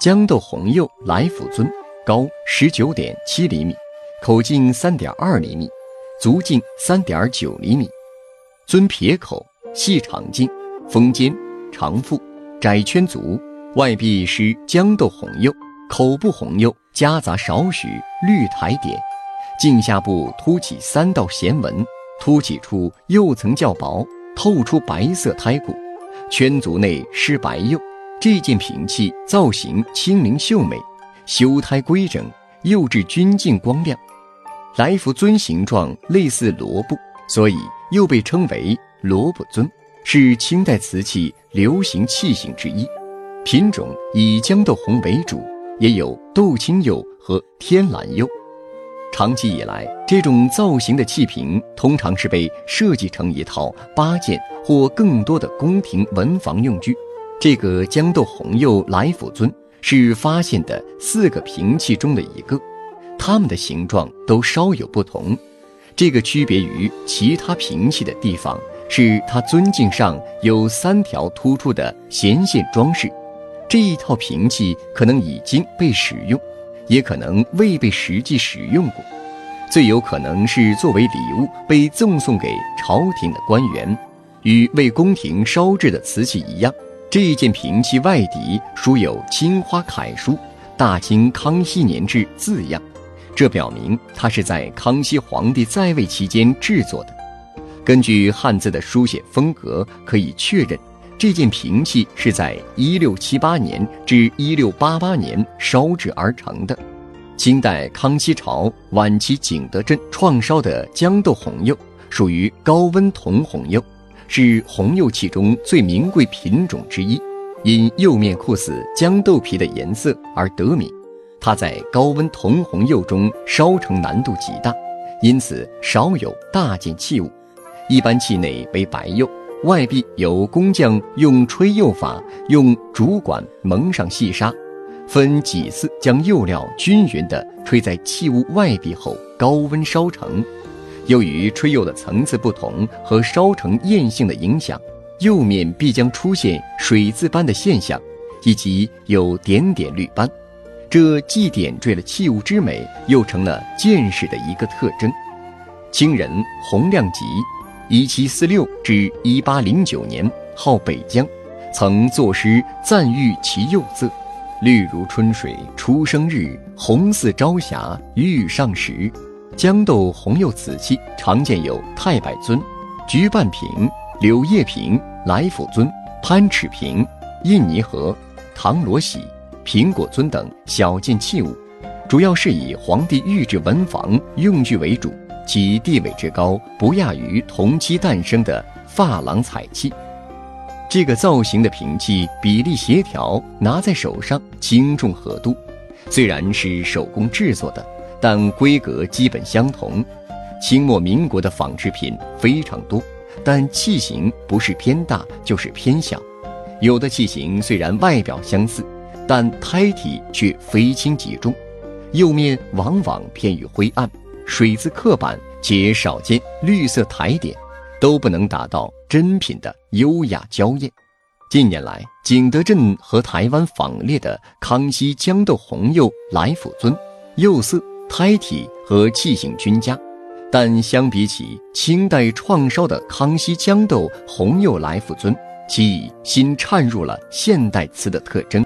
豇豆红釉来福尊，高十九点七厘米，口径三点二厘米，足径三点九厘米。尊撇口，细长颈，峰尖，长腹，窄圈足，外壁施豇豆红釉，口部红釉夹杂少许绿苔点，颈下部凸起三道弦纹，凸起处釉层较薄，透出白色胎骨，圈足内施白釉。这件瓶器造型轻灵秀美，修胎规整，釉质均净光亮。来福尊形状类似萝卜，所以又被称为萝卜尊，是清代瓷器流行器型之一。品种以豇豆红为主，也有豆青釉和天蓝釉。长期以来，这种造型的器瓶通常是被设计成一套八件或更多的宫廷文房用具。这个豇豆红釉来福尊是发现的四个瓶器中的一个，它们的形状都稍有不同。这个区别于其他瓶器的地方是它尊颈上有三条突出的弦线装饰。这一套瓶器可能已经被使用，也可能未被实际使用过，最有可能是作为礼物被赠送给朝廷的官员，与为宫廷烧制的瓷器一样。这件瓶器外底书有青花楷书“大清康熙年制”字样，这表明它是在康熙皇帝在位期间制作的。根据汉字的书写风格，可以确认这件瓶器是在1678年至1688年烧制而成的。清代康熙朝晚期景德镇创烧的豇豆红釉，属于高温铜红釉。是红釉器中最名贵品种之一，因釉面酷似豇豆皮的颜色而得名。它在高温铜红釉中烧成难度极大，因此少有大件器物。一般器内为白釉，外壁由工匠用吹釉法用竹管蒙上细沙，分几次将釉料均匀地吹在器物外壁后高温烧成。由于吹釉的层次不同和烧成焰性的影响，釉面必将出现水渍般的现象，以及有点点绿斑。这既点缀了器物之美，又成了见识的一个特征。清人洪亮吉（一七四六至一八零九年）号北江，曾作诗赞誉其釉色：“绿如春水初生日，红似朝霞欲上时。”豇豆红釉瓷器常见有太白尊、菊瓣瓶、柳叶瓶、来福尊、攀齿瓶、印泥盒、唐罗喜、苹果尊等小件器物，主要是以皇帝御制文房用具为主，其地位之高不亚于同期诞生的珐琅彩器。这个造型的瓶器比例协调，拿在手上轻重合度，虽然是手工制作的。但规格基本相同，清末民国的仿制品非常多，但器型不是偏大就是偏小。有的器型虽然外表相似，但胎体却非轻即重，釉面往往偏于灰暗，水渍刻板且少见绿色苔点，都不能达到真品的优雅娇艳。近年来，景德镇和台湾仿列的康熙豇豆红釉来福尊，釉色。胎体和器型均佳，但相比起清代创烧的康熙豇豆红釉来福尊，其已新掺入了现代瓷的特征。